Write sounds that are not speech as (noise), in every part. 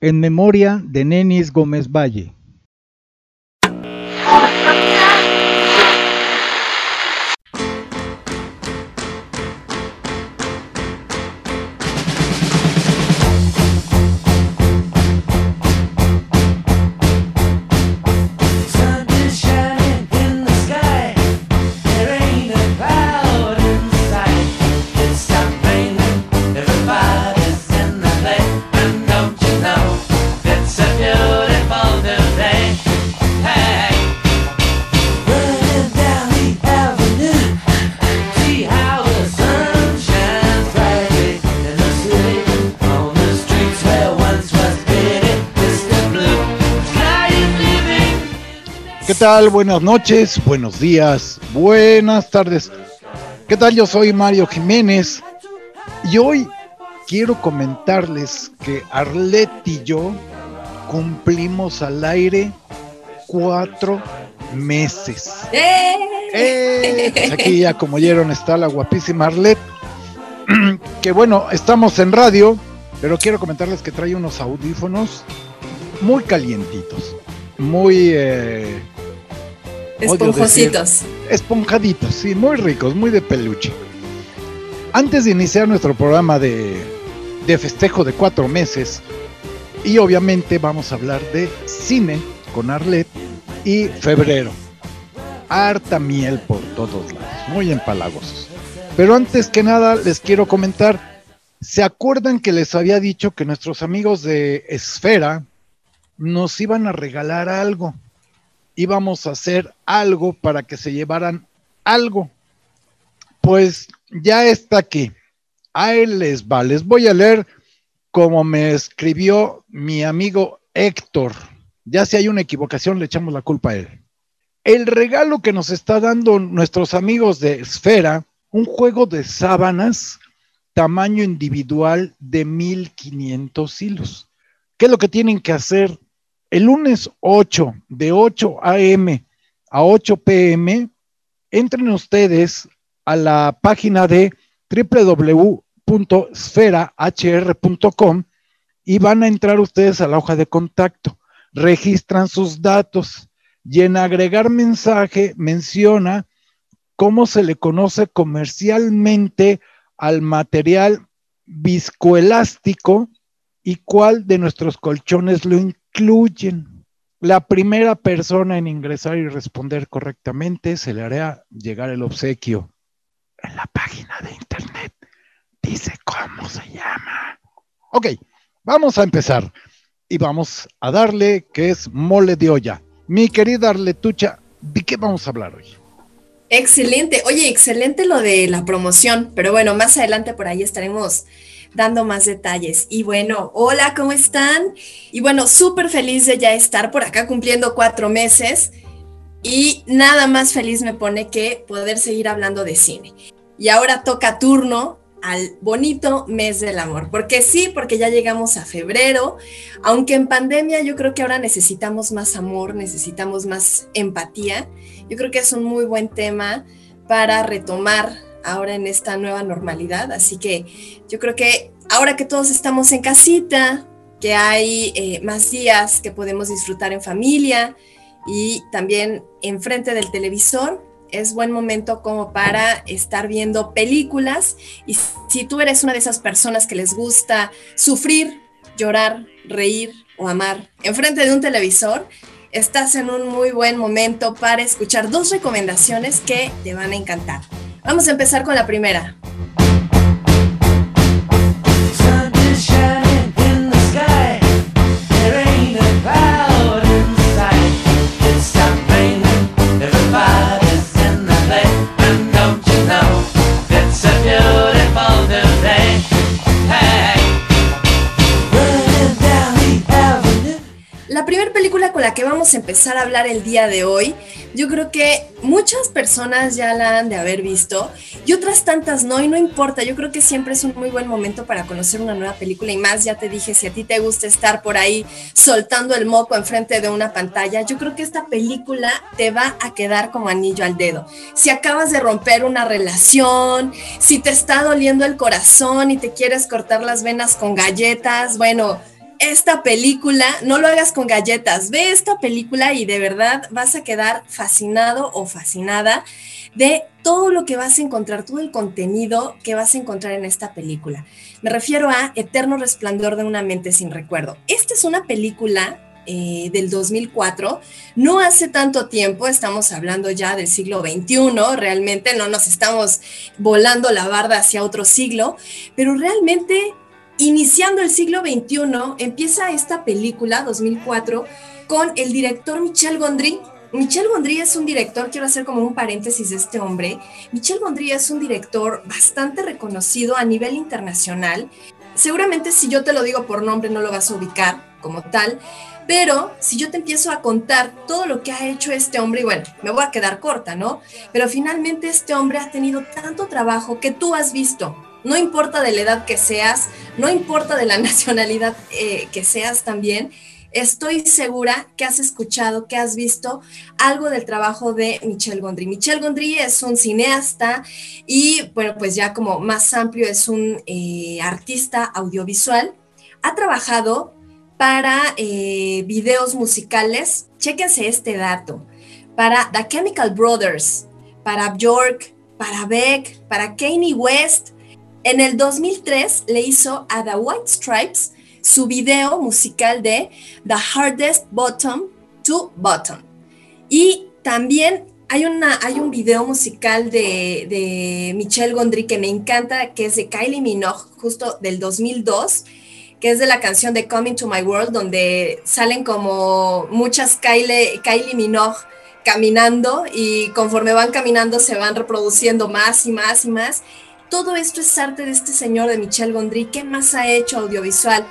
en memoria de Nenis Gómez Valle. Tal? Buenas noches, buenos días, buenas tardes. ¿Qué tal? Yo soy Mario Jiménez y hoy quiero comentarles que Arlet y yo cumplimos al aire cuatro meses. ¡Eh! ¡Eh! Pues aquí ya como oyeron está la guapísima Arlet. (clears throat) que bueno, estamos en radio, pero quiero comentarles que trae unos audífonos muy calientitos, muy eh, Esponjositos. esponjaditos, sí, muy ricos, muy de peluche. Antes de iniciar nuestro programa de, de festejo de cuatro meses, y obviamente vamos a hablar de cine con Arlet y febrero. Harta miel por todos lados, muy empalagosos. Pero antes que nada les quiero comentar, ¿se acuerdan que les había dicho que nuestros amigos de Esfera nos iban a regalar algo? Íbamos a hacer algo para que se llevaran algo. Pues ya está aquí. Ahí les va. Les voy a leer como me escribió mi amigo Héctor. Ya si hay una equivocación, le echamos la culpa a él. El regalo que nos está dando nuestros amigos de Esfera, un juego de sábanas tamaño individual de 1500 hilos. ¿Qué es lo que tienen que hacer? El lunes 8, de 8 a.m. a 8 p.m., entren ustedes a la página de www.sferahr.com y van a entrar ustedes a la hoja de contacto. Registran sus datos y en agregar mensaje menciona cómo se le conoce comercialmente al material viscoelástico y cuál de nuestros colchones lo incluyen. La primera persona en ingresar y responder correctamente se le hará llegar el obsequio. En la página de internet dice cómo se llama. Ok, vamos a empezar y vamos a darle que es mole de olla. Mi querida Arletucha, ¿de qué vamos a hablar hoy? Excelente, oye, excelente lo de la promoción, pero bueno, más adelante por ahí estaremos dando más detalles. Y bueno, hola, ¿cómo están? Y bueno, súper feliz de ya estar por acá cumpliendo cuatro meses. Y nada más feliz me pone que poder seguir hablando de cine. Y ahora toca turno al bonito mes del amor. Porque sí, porque ya llegamos a febrero, aunque en pandemia yo creo que ahora necesitamos más amor, necesitamos más empatía. Yo creo que es un muy buen tema para retomar ahora en esta nueva normalidad. Así que yo creo que ahora que todos estamos en casita, que hay eh, más días que podemos disfrutar en familia y también enfrente del televisor, es buen momento como para estar viendo películas. Y si tú eres una de esas personas que les gusta sufrir, llorar, reír o amar enfrente de un televisor, estás en un muy buen momento para escuchar dos recomendaciones que te van a encantar. Vamos a empezar con la primera. La que vamos a empezar a hablar el día de hoy, yo creo que muchas personas ya la han de haber visto y otras tantas no, y no importa, yo creo que siempre es un muy buen momento para conocer una nueva película y más, ya te dije, si a ti te gusta estar por ahí soltando el moco enfrente de una pantalla, yo creo que esta película te va a quedar como anillo al dedo. Si acabas de romper una relación, si te está doliendo el corazón y te quieres cortar las venas con galletas, bueno, esta película, no lo hagas con galletas, ve esta película y de verdad vas a quedar fascinado o fascinada de todo lo que vas a encontrar, todo el contenido que vas a encontrar en esta película. Me refiero a Eterno Resplandor de una mente sin recuerdo. Esta es una película eh, del 2004, no hace tanto tiempo, estamos hablando ya del siglo XXI, realmente no nos estamos volando la barda hacia otro siglo, pero realmente iniciando el siglo XXI empieza esta película 2004 con el director Michel Gondry, Michel Gondry es un director, quiero hacer como un paréntesis de este hombre. Michel Gondry es un director bastante reconocido a nivel internacional. Seguramente si yo te lo digo por nombre no lo vas a ubicar como tal, pero si yo te empiezo a contar todo lo que ha hecho este hombre, y bueno, me voy a quedar corta, ¿no? Pero finalmente este hombre ha tenido tanto trabajo que tú has visto. No importa de la edad que seas, no importa de la (laughs) nacionalidad eh, que seas también, estoy segura que has escuchado, que has visto algo del trabajo de Michel Gondry. Michel Gondry es un cineasta y, bueno, pues ya como más amplio, es un eh, artista audiovisual. Ha trabajado para eh, videos musicales. Chéquense este dato. Para The Chemical Brothers, para Bjork, para Beck, para Kanye West. En el 2003 le hizo a The White Stripes su video musical de The Hardest Bottom to Bottom. Y también hay, una, hay un video musical de, de Michelle Gondry que me encanta, que es de Kylie Minogue, justo del 2002 que es de la canción de Coming to My World, donde salen como muchas Kylie, Kylie Minogue caminando y conforme van caminando se van reproduciendo más y más y más. Todo esto es arte de este señor de Michelle Gondry. ¿Qué más ha hecho audiovisual?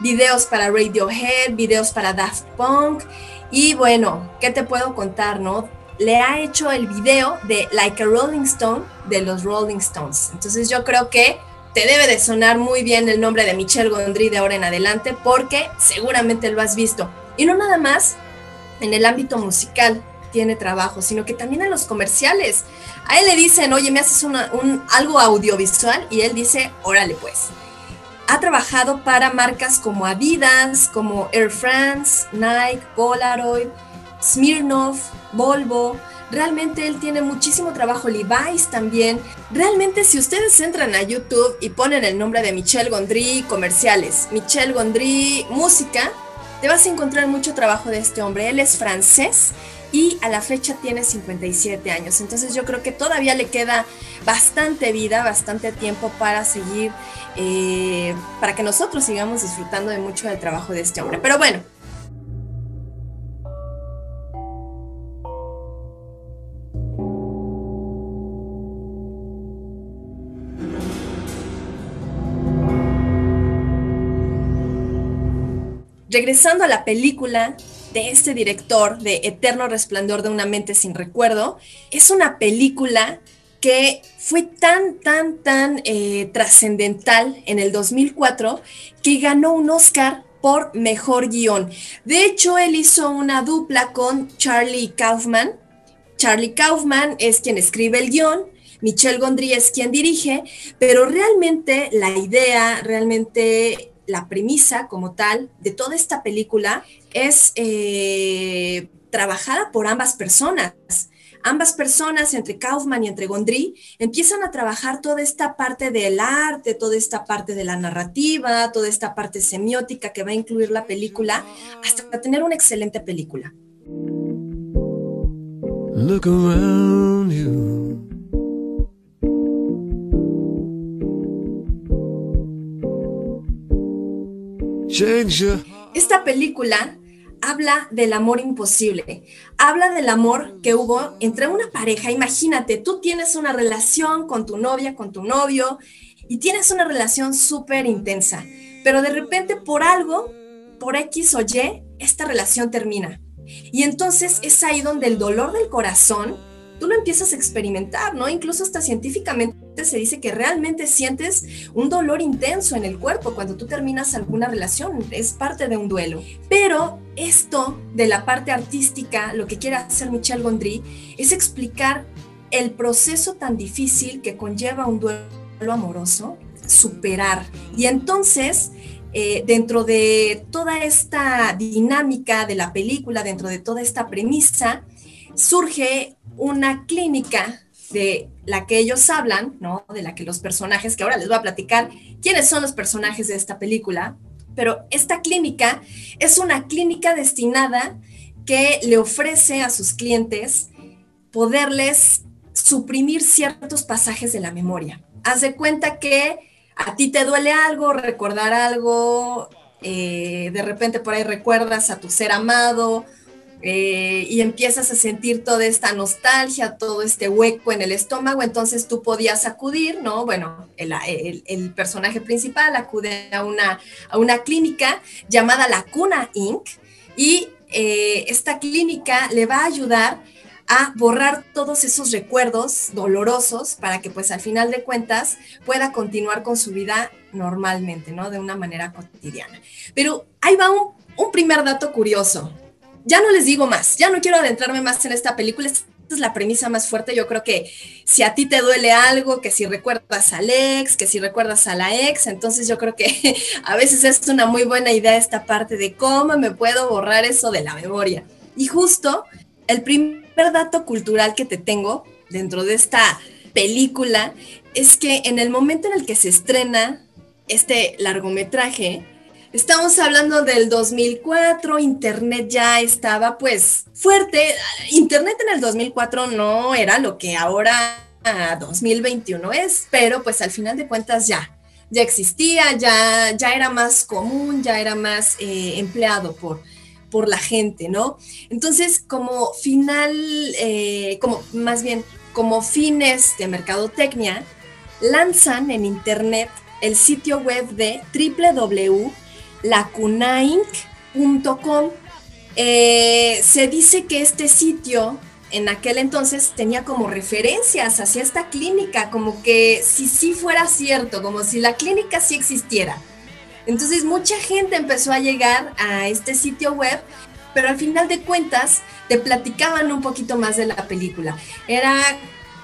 videos para Radiohead, videos para Daft Punk. Y bueno, ¿qué te puedo contar, no? Le ha hecho el video de Like a Rolling Stone de los Rolling Stones. Entonces yo creo que te debe de sonar muy bien el nombre de Michelle Gondry de ahora en adelante porque seguramente lo has visto. Y no nada más en el ámbito musical tiene trabajo, sino que también en los comerciales. A él le dicen, oye, me haces un, algo audiovisual y él dice, órale pues ha trabajado para marcas como Adidas, como Air France, Nike, Polaroid, Smirnoff, Volvo. Realmente él tiene muchísimo trabajo, Levi's también. Realmente si ustedes entran a YouTube y ponen el nombre de Michel Gondry comerciales, Michel Gondry música, te vas a encontrar mucho trabajo de este hombre. Él es francés y a la fecha tiene 57 años. Entonces yo creo que todavía le queda bastante vida, bastante tiempo para seguir, eh, para que nosotros sigamos disfrutando de mucho del trabajo de este hombre. Pero bueno. Regresando a la película, de este director de Eterno Resplandor de una mente sin recuerdo. Es una película que fue tan, tan, tan eh, trascendental en el 2004 que ganó un Oscar por mejor guion. De hecho, él hizo una dupla con Charlie Kaufman. Charlie Kaufman es quien escribe el guion, Michel Gondry es quien dirige, pero realmente la idea, realmente la premisa como tal de toda esta película es eh, trabajada por ambas personas. Ambas personas, entre Kaufman y entre Gondry, empiezan a trabajar toda esta parte del arte, toda esta parte de la narrativa, toda esta parte semiótica que va a incluir la película, hasta tener una excelente película. Look around you. Esta película habla del amor imposible, habla del amor que hubo entre una pareja. Imagínate, tú tienes una relación con tu novia, con tu novio, y tienes una relación súper intensa, pero de repente por algo, por X o Y, esta relación termina. Y entonces es ahí donde el dolor del corazón tú lo empiezas a experimentar, ¿no? Incluso hasta científicamente se dice que realmente sientes un dolor intenso en el cuerpo cuando tú terminas alguna relación, es parte de un duelo. Pero esto de la parte artística, lo que quiere hacer Michel Gondry, es explicar el proceso tan difícil que conlleva un duelo amoroso, superar. Y entonces eh, dentro de toda esta dinámica de la película, dentro de toda esta premisa, surge una clínica de la que ellos hablan, ¿no? De la que los personajes, que ahora les voy a platicar quiénes son los personajes de esta película, pero esta clínica es una clínica destinada que le ofrece a sus clientes poderles suprimir ciertos pasajes de la memoria. Haz de cuenta que a ti te duele algo, recordar algo, eh, de repente por ahí recuerdas a tu ser amado eh, y empiezas a sentir toda esta nostalgia, todo este hueco en el estómago, entonces tú podías acudir, ¿no? Bueno, el, personaje principal acude a una, a una clínica llamada La Cuna Inc. y eh, esta clínica le va a ayudar a borrar todos esos recuerdos dolorosos para que pues al final de cuentas pueda continuar con su vida normalmente, ¿no? De una manera cotidiana. Pero ahí va un, un primer dato curioso. Ya no les digo más, ya no quiero adentrarme más en esta película. Esta es la premisa más fuerte. Yo creo que si a ti te duele algo, que si recuerdas al ex, que si recuerdas a la ex, entonces yo creo que (laughs) a veces es una muy buena idea esta parte de cómo me puedo borrar eso de la memoria. Y justo el primer dato cultural que te tengo dentro de esta película es que en el momento en el que se estrena este largometraje, estamos hablando del 2004, Internet ya estaba pues fuerte. Internet en el 2004 no era lo que ahora 2021 es, pero pues al final de cuentas ya, ya existía, ya, ya era más común, ya era más eh, empleado por, por la gente, ¿no? Entonces, como final, eh, como más bien, como fines de mercadotecnia, lanzan en internet el sitio web de www.lacunainc.com. Eh, se dice que este sitio en aquel entonces tenía como referencias hacia esta clínica, como que si sí fuera cierto, como si la clínica sí existiera. Entonces mucha gente empezó a llegar a este sitio web, pero al final de cuentas te platicaban un poquito más de la película. Era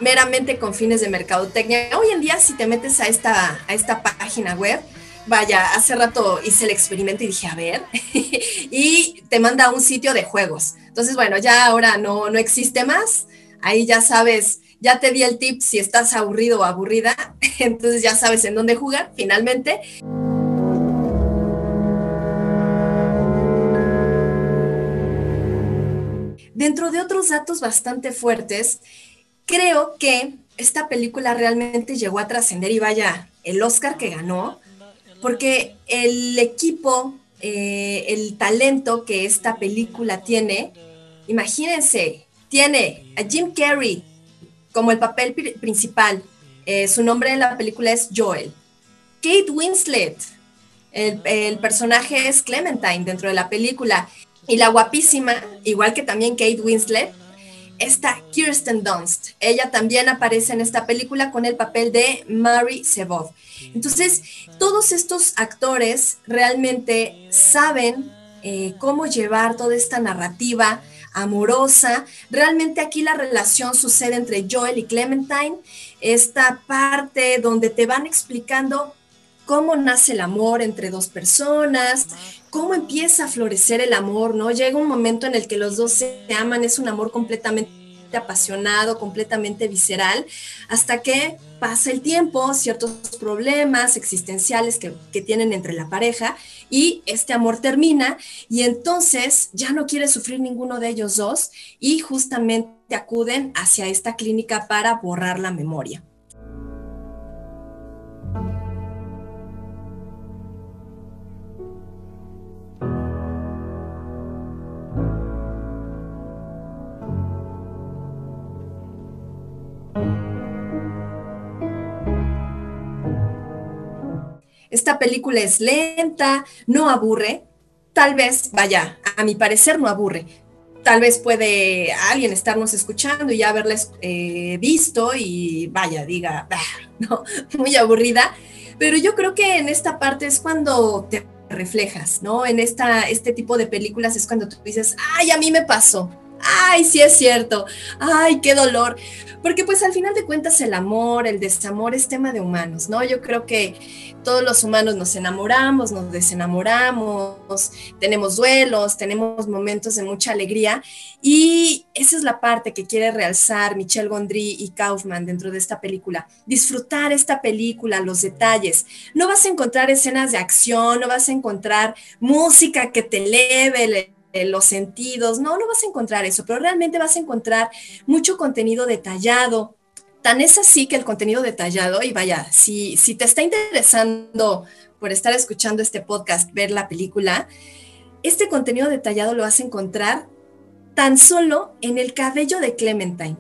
meramente con fines de mercadotecnia. Hoy en día si te metes a esta, a esta página web, vaya, hace rato hice el experimento y dije, a ver, (laughs) y te manda a un sitio de juegos. Entonces, bueno, ya ahora no, no existe más. Ahí ya sabes, ya te di el tip si estás aburrido o aburrida, (laughs) entonces ya sabes en dónde jugar finalmente. Dentro de otros datos bastante fuertes, creo que esta película realmente llegó a trascender y vaya, el Oscar que ganó, porque el equipo, eh, el talento que esta película tiene, imagínense, tiene a Jim Carrey como el papel principal, eh, su nombre en la película es Joel. Kate Winslet, el, el, personaje es Clementine dentro de la película. Y la guapísima, igual que también Kate Winslet, está Kirsten Dunst. Ella también aparece en esta película con el papel de Mary Sebov. Entonces, todos estos actores realmente saben eh, cómo llevar toda esta narrativa amorosa. Realmente aquí la relación sucede entre Joel y Clementine, esta parte donde te van explicando cómo nace el amor entre dos personas, cómo empieza a florecer el amor, ¿no? Llega un momento en el que los dos se aman, es un amor completamente apasionado, completamente visceral, hasta que pasa el tiempo, ciertos problemas existenciales que, que, tienen entre la pareja y este amor termina y entonces ya no quiere sufrir ninguno de ellos dos y justamente acuden hacia esta clínica para borrar la memoria. Esta película es lenta, no aburre, tal vez, vaya, a mi parecer no aburre. Tal vez puede alguien estarnos escuchando y ya haberles eh, visto y vaya, diga, ah, no, (laughs) muy aburrida. Pero yo creo que en esta parte es cuando te reflejas, ¿no? En esta, este tipo de películas es cuando tú dices, ay, a mí me pasó. Ay, sí es cierto. Ay, qué dolor. Porque pues al final de cuentas el amor, el desamor es tema de humanos, ¿no? Yo creo que todos los humanos nos enamoramos, nos desenamoramos, tenemos duelos, tenemos momentos de mucha alegría y esa es la parte que quiere realzar Michelle Gondry y Kaufman dentro de esta película. Disfrutar esta película, los detalles. No vas a encontrar escenas de acción, no vas a encontrar música que te eleve los sentidos, no, no vas a encontrar eso, pero realmente vas a encontrar mucho contenido detallado. Tan es así que el contenido detallado, y vaya, si, si te está interesando por estar escuchando este podcast, ver la película, este contenido detallado lo vas a encontrar tan solo en el cabello de Clementine.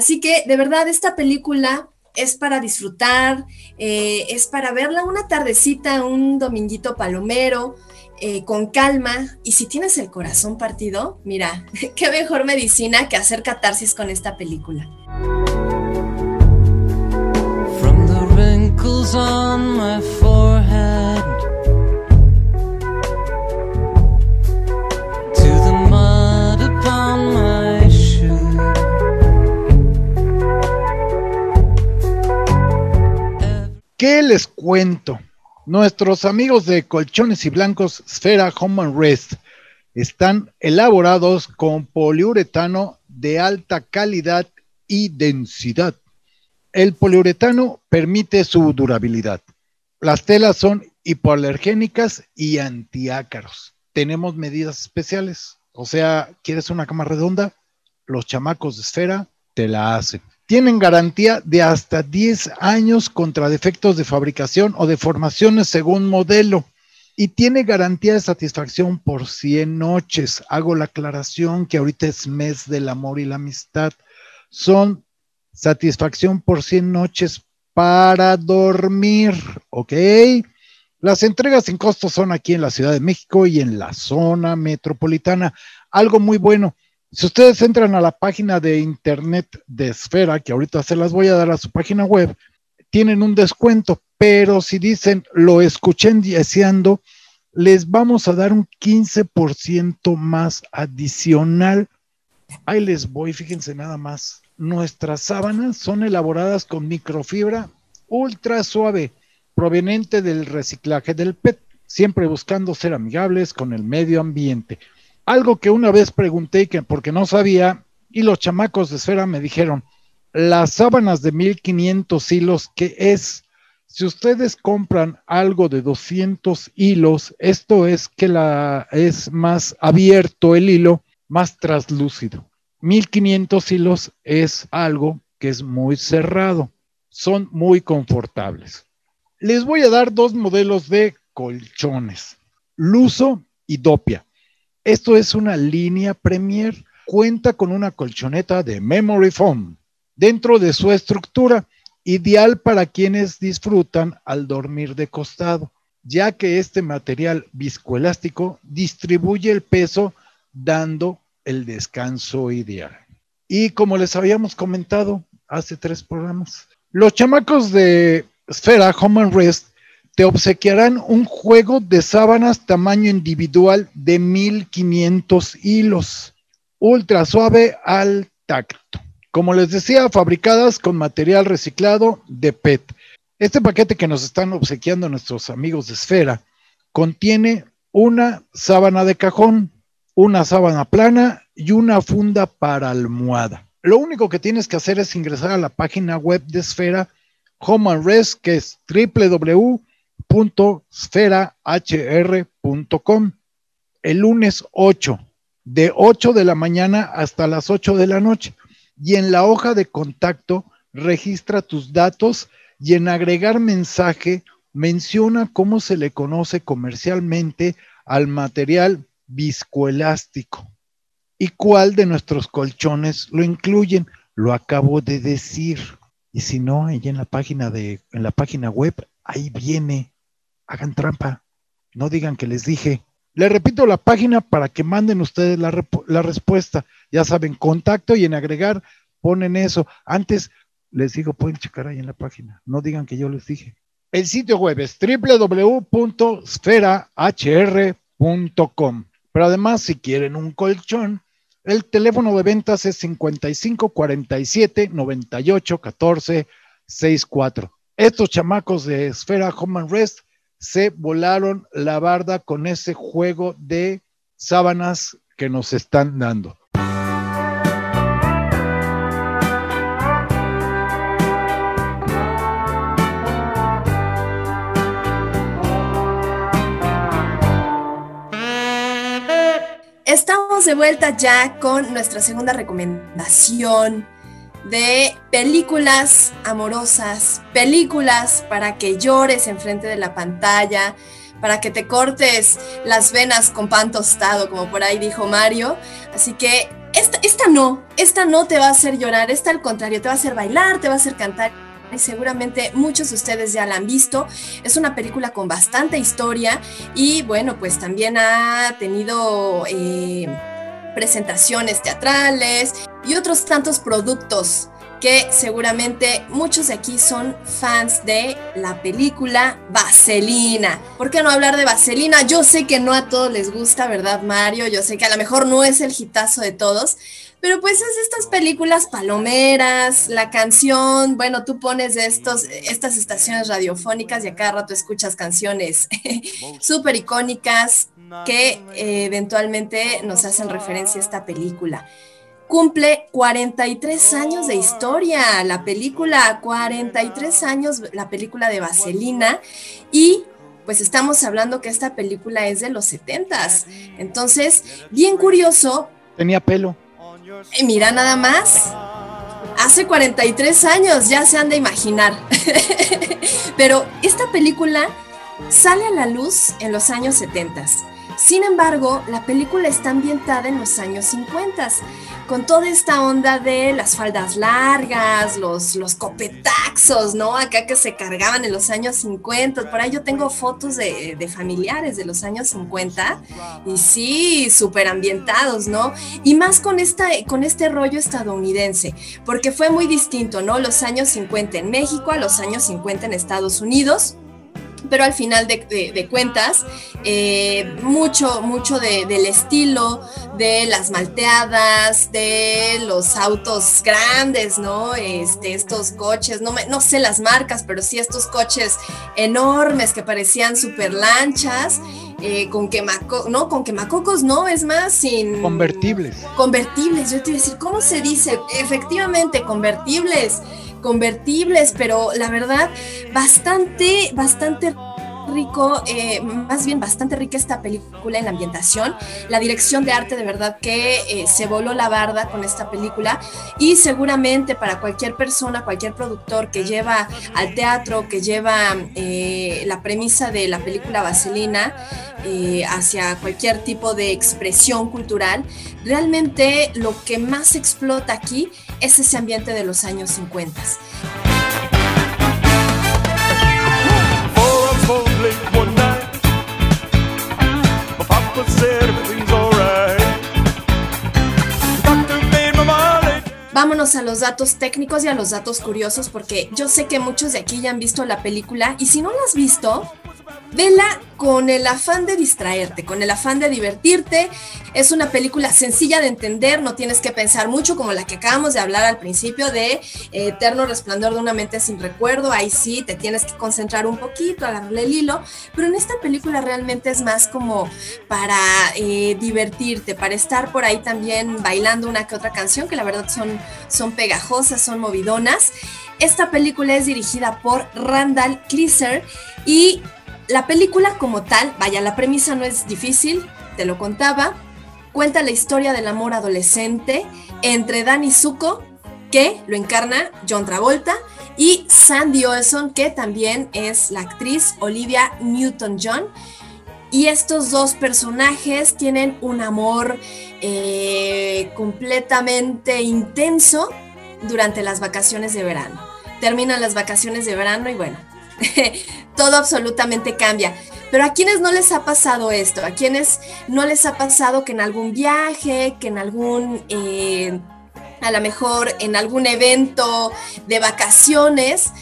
Así que de verdad esta película es para disfrutar, eh, es para verla una tardecita, un dominguito palomero, eh, con calma. Y si tienes el corazón partido, mira, (laughs) qué mejor medicina que hacer catarsis con esta película. ¿Qué les cuento? Nuestros amigos de Colchones y Blancos Sfera Home and Rest están elaborados con poliuretano de alta calidad y densidad. El poliuretano permite su durabilidad. Las telas son hipoalergénicas y antiácaros. Tenemos medidas especiales. O sea, ¿quieres una cama redonda? Los chamacos de esfera te la hacen tienen garantía de hasta 10 años contra defectos de fabricación o deformaciones según modelo y tiene garantía de satisfacción por 100 noches. Hago la aclaración que ahorita es mes del amor y la amistad. Son satisfacción por 100 noches para dormir, ¿ok? Las entregas sin costo son aquí en la Ciudad de México y en la zona metropolitana. Algo muy bueno, si ustedes entran a la página de internet de Esfera, que ahorita se las voy a dar a su página web, tienen un descuento, pero si dicen lo escuché deseando, les vamos a dar un 15% más adicional. Ahí les voy, fíjense nada más. Nuestras sábanas son elaboradas con microfibra ultra suave, proveniente del reciclaje del PET, siempre buscando ser amigables con el medio ambiente. Algo que una vez pregunté que porque no sabía y los chamacos de esfera me dijeron, las sábanas de 1500 hilos, ¿qué es? Si ustedes compran algo de 200 hilos, esto es que la, es más abierto el hilo, más traslúcido. 1500 hilos es algo que es muy cerrado. Son muy confortables. Les voy a dar dos modelos de colchones, Luso y Dopia. Esto es una línea Premier. Cuenta con una colchoneta de memory foam dentro de su estructura, ideal para quienes disfrutan al dormir de costado, ya que este material viscoelástico distribuye el peso dando el descanso ideal. Y como les habíamos comentado hace tres programas, los chamacos de Sfera Home and Rest te obsequiarán un juego de sábanas tamaño individual de 1500 hilos, ultra suave al tacto. Como les decía, fabricadas con material reciclado de PET. Este paquete que nos están obsequiando nuestros amigos de Esfera contiene una sábana de cajón, una sábana plana y una funda para almohada. Lo único que tienes que hacer es ingresar a la página web de Esfera Home and Rest, que es www www.sferahr.com el lunes 8, de 8 de la mañana hasta las 8 de la noche. Y en la hoja de contacto registra tus datos y en agregar mensaje menciona cómo se le conoce comercialmente al material viscoelástico y cuál de nuestros colchones lo incluyen. Lo acabo de decir. Y si no, ahí en la página de, en la página web, ahí viene. Hagan trampa. No digan que les dije. Le repito la página para que manden ustedes la, la respuesta. Ya saben, contacto y en agregar ponen eso. Antes les digo, pueden checar ahí en la página. No digan que yo les dije. El sitio web es www.sferahr.com. Pero además, si quieren un colchón, el teléfono de ventas es 55 47 98 14 64. Estos chamacos de Esfera Home Rest se volaron la barda con ese juego de sábanas que nos están dando. Estamos de vuelta ya con nuestra segunda recomendación de películas amorosas, películas para que llores enfrente de la pantalla, para que te cortes las venas con pan tostado, como por ahí dijo Mario. Así que esta, esta no, esta no te va a hacer llorar, esta al contrario, te va a hacer bailar, te va a hacer cantar seguramente muchos de ustedes ya la han visto. Es una película con bastante historia y bueno, pues también ha tenido eh, presentaciones teatrales y otros tantos productos que seguramente muchos de aquí son fans de la película Vaselina. ¿Por qué no hablar de Vaselina? Yo sé que no a todos les gusta, ¿verdad, Mario? Yo sé que a lo mejor no es el hitazo de todos, pero pues es estas películas palomeras, la canción, bueno, tú pones estos, estas estaciones radiofónicas y a cada rato escuchas canciones (laughs) súper icónicas que eh, eventualmente nos hacen referencia a esta película. Cumple 43 años de historia la película, 43 años la película de Vaselina y pues estamos hablando que esta película es de los 70 Entonces, bien curioso. Tenía pelo. Y mira nada más. Hace 43 años, ya se han de imaginar. (laughs) Pero esta película sale a la luz en los años 70. Sin embargo, la película está ambientada en los años 50 con toda esta onda de las faldas largas, los, los copetaxos, ¿no? Acá que se cargaban en los años 50. Por ahí yo tengo fotos de, familiares de los años 50 y sí, súper ambientados, ¿no? Y más con, esta, con este rollo estadounidense, porque fue muy distinto, ¿no? Los años 50 en México a los años 50 en Estados Unidos pero al final de, cuentas, eh, mucho, mucho del estilo, de las malteadas, de los autos grandes, ¿no? Este, estos coches, no, me, no sé las marcas, pero sí estos coches enormes que parecían super lanchas. Eh, con quemaco, no, con quemacocos no, es más, sin... Convertibles. Convertibles, yo te iba a decir, ¿cómo se dice? Efectivamente, convertibles convertibles, pero la verdad, bastante, bastante rico, eh, más bien bastante rica esta película en la ambientación. La dirección de arte de verdad que eh, se voló la barda con esta película y seguramente para cualquier persona, cualquier productor que lleva al teatro, que lleva eh, la premisa de la película Vaselina hacia cualquier tipo de expresión cultural, realmente lo que más explota aquí es ese ambiente de los años 50. Vámonos a los datos técnicos y a los datos curiosos porque yo sé que muchos de aquí ya han visto la película y si no la has visto, Vela con el afán de distraerte, con el afán de divertirte. Es una película sencilla de entender, no tienes que pensar mucho como la que acabamos de hablar al principio de eh, Eterno Resplandor de una mente sin recuerdo. Ahí sí, te tienes que concentrar un poquito, agarrarle el hilo. Pero en esta película realmente es más como para eh, divertirte, para estar por ahí también bailando una que otra canción, que la verdad son, son pegajosas, son movidonas. Esta película es dirigida por Randall Kleiser y la película como tal, vaya, la premisa no es difícil, te lo contaba, cuenta la historia del amor adolescente entre Danny Zuko, que lo encarna John Travolta, y Sandy Olson, que también es la actriz Olivia Newton-John. Y estos dos personajes tienen un amor eh, completamente intenso durante las vacaciones de verano. terminan las vacaciones de verano y bueno, (laughs) todo absolutamente cambia. Pero a quienes no les ha pasado esto, a quienes no les ha pasado que en algún viaje, que en algún, eh, a lo mejor en algún evento de vacaciones,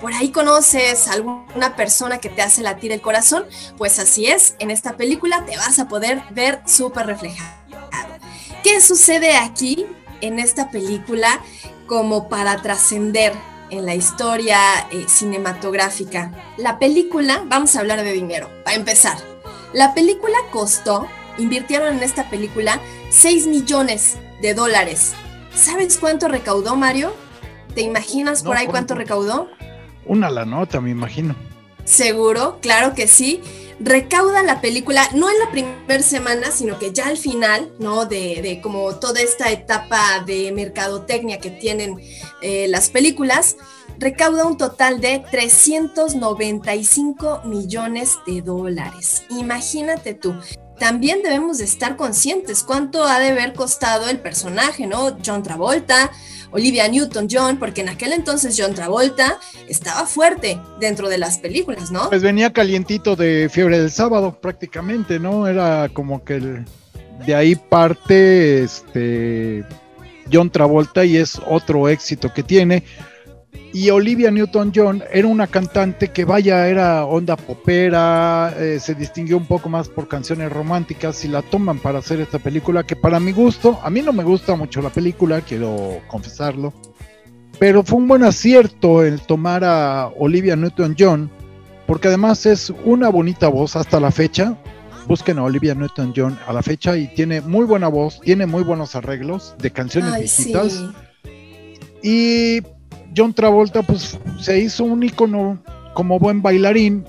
por ahí conoces a alguna persona que te hace latir el corazón, pues así es, en esta película te vas a poder ver súper reflejado. ¿Qué sucede aquí en esta película como para trascender en la historia eh, cinematográfica? La película, vamos a hablar de dinero, para empezar. La película costó, invirtieron en esta película 6 millones de dólares. ¿Sabes cuánto recaudó, Mario? ¿Te imaginas por ahí cuánto recaudó? Una la nota, me imagino. Seguro, claro que sí. Recauda la película, no en la primera semana, sino que ya al final, ¿no? De, como toda esta etapa de mercadotecnia que tienen eh, las películas, recauda un total de 395 millones de dólares. Imagínate tú. También debemos de estar conscientes cuánto ha de haber costado el personaje, ¿no? John Travolta, Olivia Newton-John, porque en aquel entonces John Travolta estaba fuerte dentro de las películas, ¿no? Pues venía calientito de Fiebre del Sábado, prácticamente, ¿no? Era como que el, de ahí parte este John Travolta y es otro éxito que tiene. Y Olivia Newton-John era una cantante que vaya, era onda popera, eh, se distinguió un poco más por canciones románticas y la toman para hacer esta película que para mi gusto, a mí no me gusta mucho la película, quiero confesarlo, pero fue un buen acierto el tomar a Olivia Newton-John, porque además es una bonita voz hasta la fecha. Busquen a Olivia Newton-John a la fecha y tiene muy buena voz, tiene muy buenos arreglos de canciones viejitas. Y John Travolta pues se hizo un icono como buen bailarín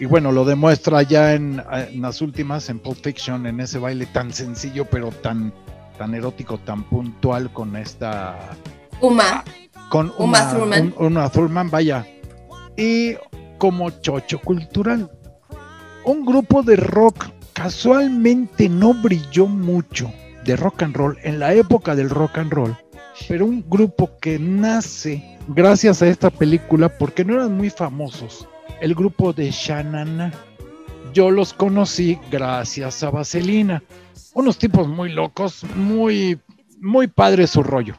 y bueno, lo demuestra ya en, las últimas, en Pulp Fiction, en ese baile tan sencillo pero tan, tan erótico, tan puntual con esta... Uma. Con Uma, Thurman. Uma Thurman, vaya. Y como chocho cultural. Un grupo de rock casualmente no brilló mucho de rock and roll en la época del rock and roll pero un grupo que nace gracias a esta película porque no eran muy famosos. El grupo de Shanana. Yo los conocí gracias a Vaselina. Unos tipos muy locos, muy, muy padre su rollo.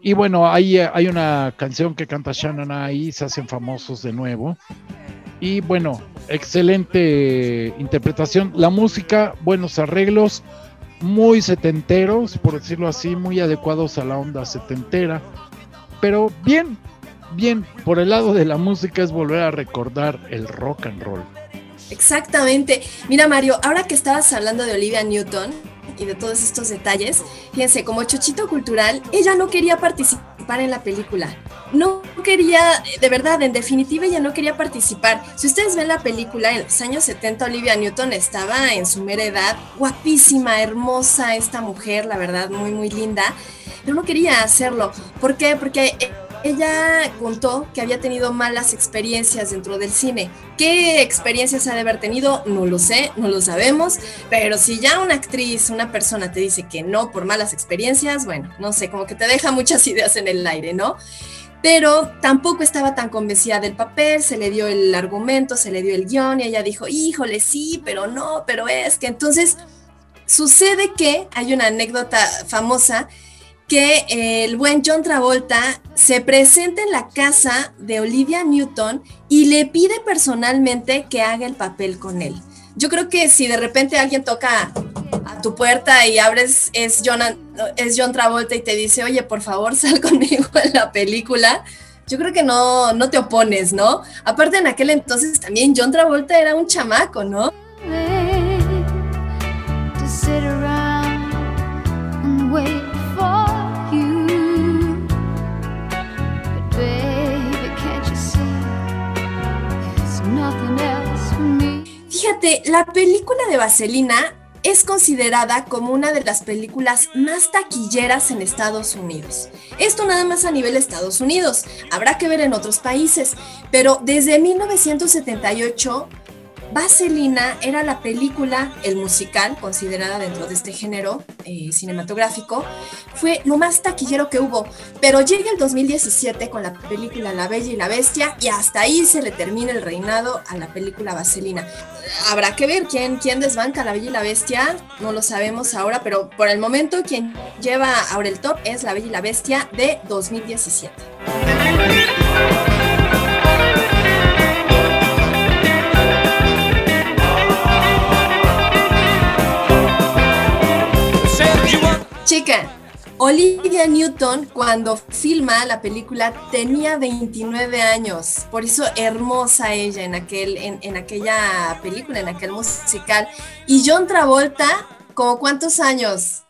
Y bueno, hay, hay una canción que canta Shanana ahí, se hacen famosos de nuevo. Y bueno, excelente interpretación. La música, buenos arreglos muy setenteros, por decirlo así, muy adecuados a la onda setentera. Pero bien, bien, por el lado de la música es volver a recordar el rock and roll. Exactamente. Mira Mario, ahora que estabas hablando de Olivia Newton y de todos estos detalles, fíjense, como chochito cultural, ella no quería participar en la película no quería, de verdad, en definitiva ella no quería participar. Si ustedes ven la película, en los años 70 Olivia Newton estaba en su mera edad, guapísima, hermosa esta mujer, la verdad, muy, muy linda, pero no quería hacerlo. ¿Por qué? Porque ella contó que había tenido malas experiencias dentro del cine. ¿Qué experiencias ha de haber tenido? No lo sé, no lo sabemos, pero si ya una actriz, una persona te dice que no por malas experiencias, bueno, no sé, como que te deja muchas (laughs) ideas en el aire, ¿no? pero tampoco estaba tan convencida del papel, se le dio el argumento, se le dio el guion y ella dijo, híjole, sí, pero no, pero es que entonces sucede que hay una anécdota famosa que el buen John Travolta se presenta en la casa de Olivia Newton y le pide personalmente que haga el papel con él. Yo creo que si de repente alguien toca a tu puerta y abres, es John, es John Travolta y te dice, oye, por favor, (laughs) sal conmigo en la película. Yo creo que no, no te opones, ¿no? Aparte en aquel entonces también John Travolta era un chamaco, ¿no? Fíjate, la película de Vaselina es considerada como una de las películas más taquilleras en Estados Unidos. Esto nada más a nivel Estados Unidos, habrá que ver en otros países, pero desde 1978 Vaselina era la película, el musical, considerada dentro de este género eh, cinematográfico, fue lo más taquillero que hubo. Pero llega el 2017 con la película La Bella y la Bestia y hasta ahí se le termina el reinado a la película Vaselina. Habrá que ver quién, quién desbanca La Bella y la Bestia, no lo sabemos ahora, pero por el momento quien lleva ahora el top es La Bella y la Bestia de 2017. Chica, Olivia Newton cuando filma la película tenía 29 años, por eso hermosa ella en, aquel, en, aquella película, en aquel musical. Y John Travolta, ¿como cuántos años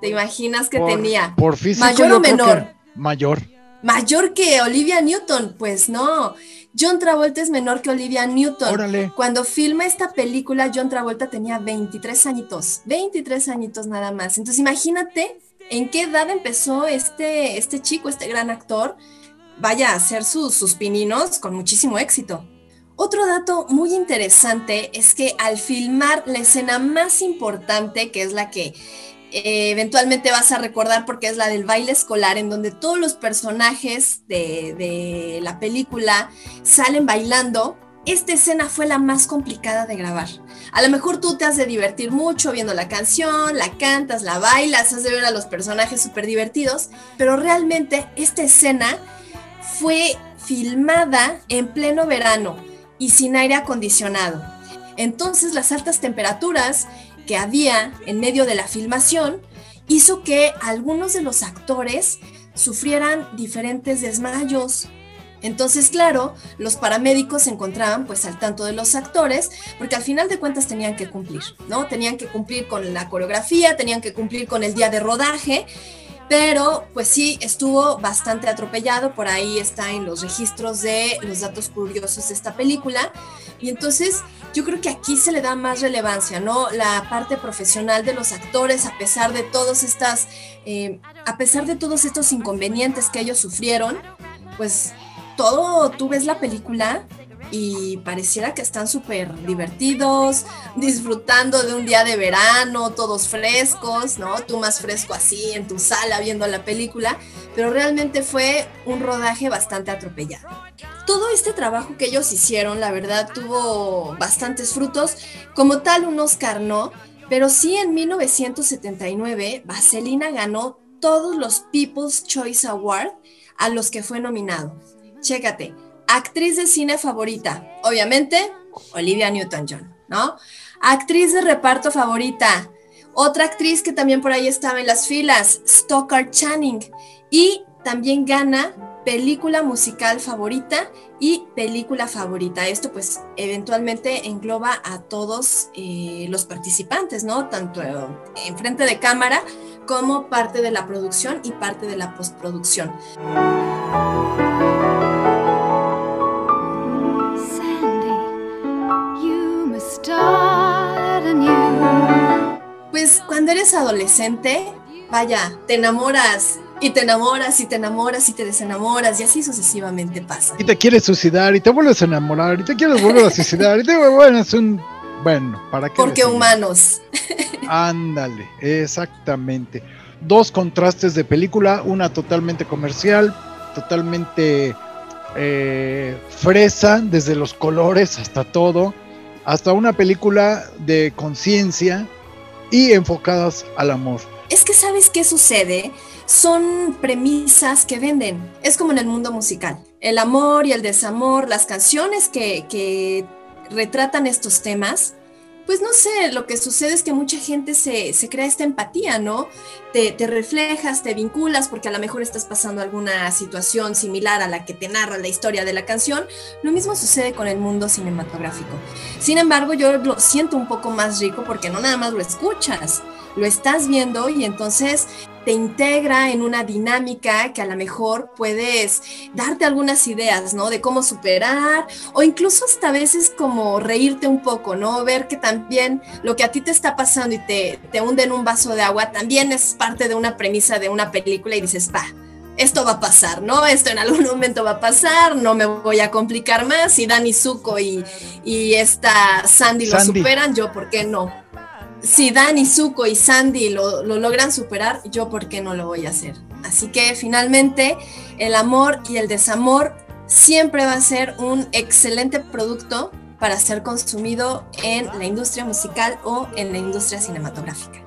te imaginas que tenía? Por físico, ¿Mayor o menor? Mayor. Mayor que Olivia Newton, pues no. John Travolta es menor que Olivia Newton. Órale. Cuando filma esta película, John Travolta tenía 23 añitos, 23 añitos nada más. Entonces imagínate en qué edad empezó este, este chico, este gran actor, vaya a hacer sus, sus pininos con muchísimo éxito. Otro dato muy interesante es que al filmar la escena más importante, que es la que eh, eventualmente vas a recordar porque es la del baile escolar, en donde todos los personajes de, la película salen bailando. Esta escena fue la más complicada de grabar. A lo mejor tú te has de divertir mucho viendo la canción, la cantas, la bailas, has de ver a los personajes súper divertidos, pero realmente esta escena fue filmada en pleno verano y sin aire acondicionado. Entonces las altas temperaturas que había en medio de la filmación hizo que algunos de los actores sufrieran diferentes desmayos. Entonces, claro, los paramédicos se encontraban pues al tanto de los actores, porque al final de cuentas tenían que cumplir, ¿no? Tenían que cumplir con la coreografía, tenían que cumplir con el día de rodaje, pero pues sí, estuvo bastante atropellado, por ahí está en los registros de los datos curiosos de esta película, y entonces yo creo que aquí se le da más relevancia, ¿no? La parte profesional de los actores, a pesar de estas, eh, a pesar de todos estos inconvenientes que ellos sufrieron, pues todo, tú ves la película y pareciera que están súper divertidos, disfrutando de un día de verano, todos frescos, ¿no? Tú más fresco así en tu sala viendo la película, pero realmente fue un rodaje bastante atropellado todo este trabajo que ellos hicieron, la verdad, tuvo bastantes frutos. Como tal, un Oscar no, pero sí en 1979, Vaselina ganó todos los People's Choice Award a los que fue nominado. Chécate, actriz de cine favorita, obviamente, Olivia Newton-John, ¿no? Actriz de reparto favorita, otra actriz que también por ahí estaba en las filas, Stockard Channing, y también gana película musical favorita y película favorita. Esto pues eventualmente engloba a todos eh, los participantes, ¿no? Tanto en frente de cámara como parte de la producción y parte de la postproducción. Adolescente, vaya, te enamoras y te enamoras y te enamoras y te desenamoras y así sucesivamente pasa. Y te quieres suicidar y te vuelves a enamorar y te quieres volver a suicidar y te bueno, es un bueno, ¿para qué? Porque humanos. Ándale, exactamente. Dos contrastes de película, una totalmente comercial, totalmente eh, fresa, desde los colores hasta todo, hasta una película de conciencia y enfocadas al amor. Es que sabes qué sucede, son premisas que venden. Es como en el mundo musical. El amor y el desamor, las canciones que, retratan estos temas, pues no sé, lo que sucede es que mucha gente se, crea esta empatía, ¿no? Te, te, reflejas, te vinculas porque a lo mejor estás pasando alguna situación similar a la que te narra la historia de la canción. Lo mismo sucede con el mundo cinematográfico. Sin embargo, yo lo siento un poco más rico porque no nada más lo escuchas, lo estás viendo y entonces te integra en una dinámica que a lo mejor puedes darte algunas ideas, ¿no? De cómo superar o incluso hasta veces como reírte un poco, ¿no? Ver que también lo que a ti te está pasando y te, te hunde en un vaso de agua también es parte de una premisa de una película y dices, va, esto va a pasar, ¿no? Esto en algún (laughs) momento va a pasar, no me voy a complicar más. Si Dani Zuko y, y esta Sandy, lo superan, yo, ¿por qué no? Si Dani Zuko y Sandy lo, lo logran superar, yo, ¿por qué no lo voy a hacer? Así que finalmente, el amor y el desamor siempre va a ser un excelente producto para ser consumido en la industria musical o en la industria cinematográfica.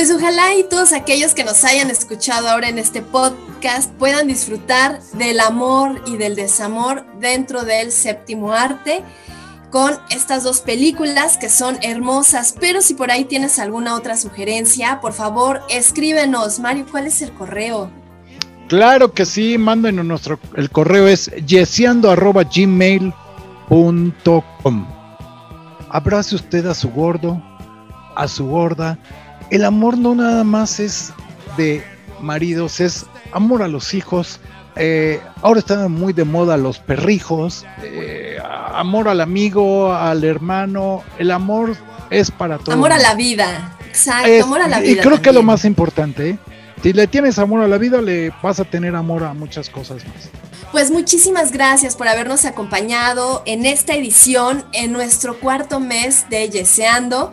Pues ojalá y todos aquellos que nos hayan escuchado ahora en este podcast puedan disfrutar del amor y del desamor dentro del séptimo arte con estas dos películas que son hermosas, pero si por ahí tienes alguna otra sugerencia, por favor escríbenos. Mario, ¿cuál es el correo? Claro que sí, mándenos nuestro, el correo es yesiando.gmail.com. Abrace usted a su gordo, a su gorda. El amor no nada más es de maridos, es amor a los hijos, eh, ahora están muy de moda los perrijos, eh, amor al amigo, al hermano, el amor es para todos. Amor a la vida, exacto, amor a la vida. Y creo que es lo más importante, ¿eh? si le tienes amor a la vida, le vas a tener amor a muchas cosas más. Pues muchísimas gracias por habernos acompañado en esta edición, en nuestro cuarto mes de Yeseando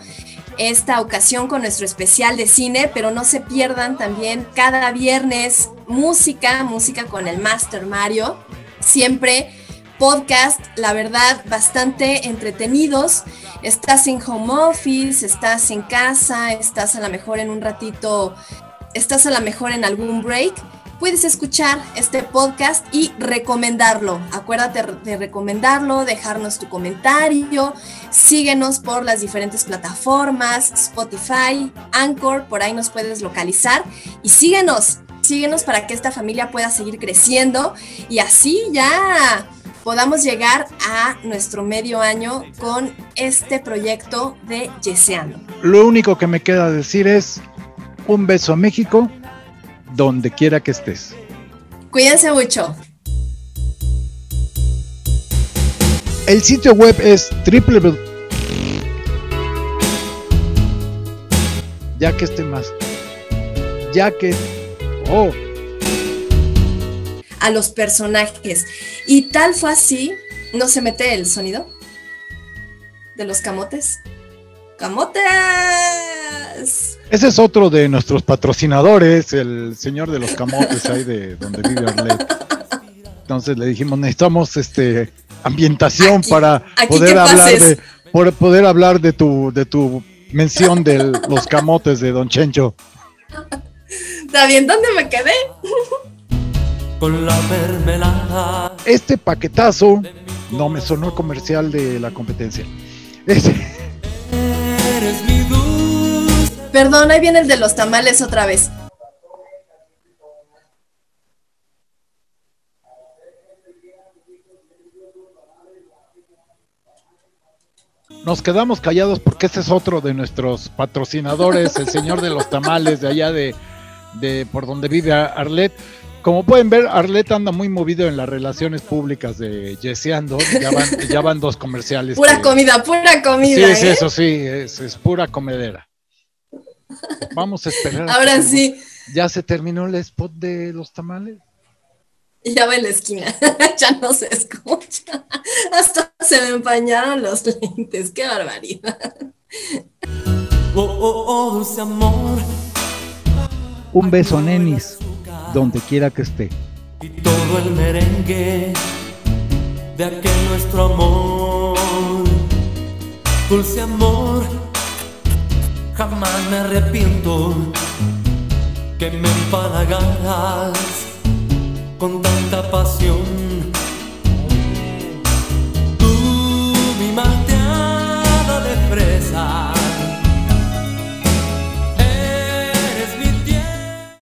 esta ocasión con nuestro especial de cine, pero no se pierdan también cada viernes música, música con el Master Mario, siempre podcast, la verdad, bastante entretenidos. Estás en home office, estás en casa, estás a lo mejor en un ratito, estás a lo mejor en algún break puedes escuchar este podcast y recomendarlo. Acuérdate de recomendarlo, dejarnos tu comentario, síguenos por las diferentes plataformas, Spotify, Anchor, por ahí nos puedes localizar y síguenos, síguenos para que esta familia pueda seguir creciendo y así ya podamos llegar a nuestro medio año con este proyecto de Yeseando. Lo único que me queda decir es un beso a México donde quiera que estés. Cuídense mucho. El sitio web es www. Ya que esté más. Ya que. Oh. A los personajes. Y tal fue así. ¿No se mete el sonido? De los camotes. ¡Camotes! Ese es otro de nuestros patrocinadores, el señor de los camotes ahí de donde vive Arlet. Entonces le dijimos, necesitamos este ambientación para poder hablar de por poder hablar de tu de tu mención de los camotes de Don Chencho. Está bien, ¿dónde me quedé? Con la mermelada. Este paquetazo no me sonó comercial de la competencia. Este. Eres mi Perdón, ahí viene el de los tamales otra vez. Nos quedamos callados porque ese es otro de nuestros patrocinadores, el señor de los tamales de allá de, por donde vive Arlet. Como pueden ver, Arlet anda muy movido en las relaciones públicas de Yeseando. Ya van, ya van dos comerciales. Pura comida, pura comida. Sí, sí, ¿eh? eso sí, es, es pura comedera. Vamos a esperar. Ahora sí. ¿Ya se terminó el spot de los tamales? Ya va en la esquina, (laughs) ya no se escucha. Hasta se me empañaron los lentes, qué barbaridad. Oh, oh, oh, dulce amor. Un beso, nenis, donde quiera que esté. Y todo el merengue de aquel nuestro amor. Dulce amor jamás me arrepiento que me empalagaras con tanta pasión